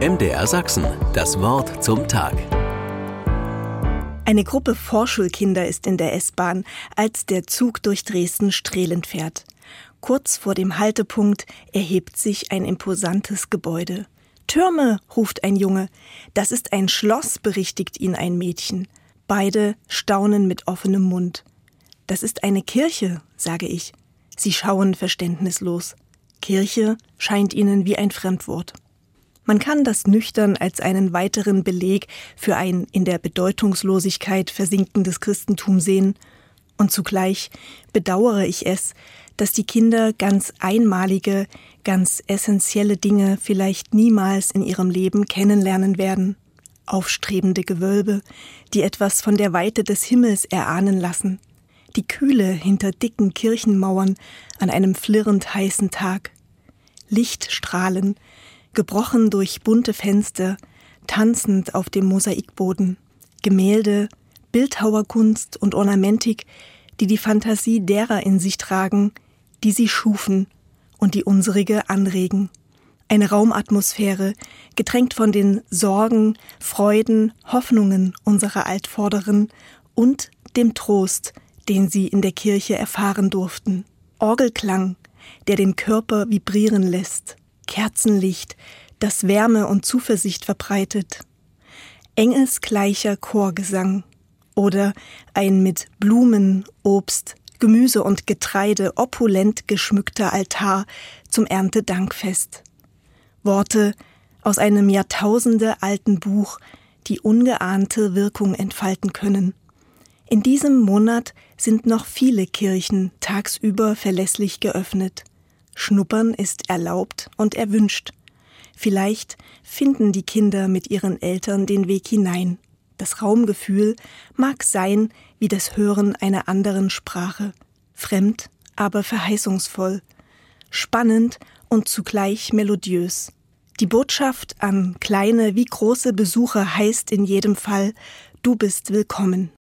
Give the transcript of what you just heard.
MDR Sachsen, das Wort zum Tag. Eine Gruppe Vorschulkinder ist in der S-Bahn, als der Zug durch Dresden-Strehlend fährt. Kurz vor dem Haltepunkt erhebt sich ein imposantes Gebäude. Türme, ruft ein Junge. Das ist ein Schloss, berichtigt ihn ein Mädchen. Beide staunen mit offenem Mund. Das ist eine Kirche, sage ich. Sie schauen verständnislos. Kirche scheint ihnen wie ein Fremdwort. Man kann das nüchtern als einen weiteren Beleg für ein in der Bedeutungslosigkeit versinkendes Christentum sehen, und zugleich bedauere ich es, dass die Kinder ganz einmalige, ganz essentielle Dinge vielleicht niemals in ihrem Leben kennenlernen werden. Aufstrebende Gewölbe, die etwas von der Weite des Himmels erahnen lassen, die Kühle hinter dicken Kirchenmauern an einem flirrend heißen Tag, Lichtstrahlen, gebrochen durch bunte Fenster, tanzend auf dem Mosaikboden, Gemälde, Bildhauerkunst und Ornamentik, die die Fantasie derer in sich tragen, die sie schufen und die unsrige anregen. Eine Raumatmosphäre, getränkt von den Sorgen, Freuden, Hoffnungen unserer Altvorderen und dem Trost, den sie in der Kirche erfahren durften. Orgelklang, der den Körper vibrieren lässt, Kerzenlicht, das Wärme und Zuversicht verbreitet, engelsgleicher Chorgesang oder ein mit Blumen, Obst, Gemüse und Getreide opulent geschmückter Altar zum Erntedankfest. Worte aus einem Jahrtausende alten Buch, die ungeahnte Wirkung entfalten können. In diesem Monat sind noch viele Kirchen tagsüber verlässlich geöffnet. Schnuppern ist erlaubt und erwünscht. Vielleicht finden die Kinder mit ihren Eltern den Weg hinein. Das Raumgefühl mag sein wie das Hören einer anderen Sprache, fremd, aber verheißungsvoll, spannend und zugleich melodiös. Die Botschaft an kleine wie große Besucher heißt in jedem Fall, du bist willkommen.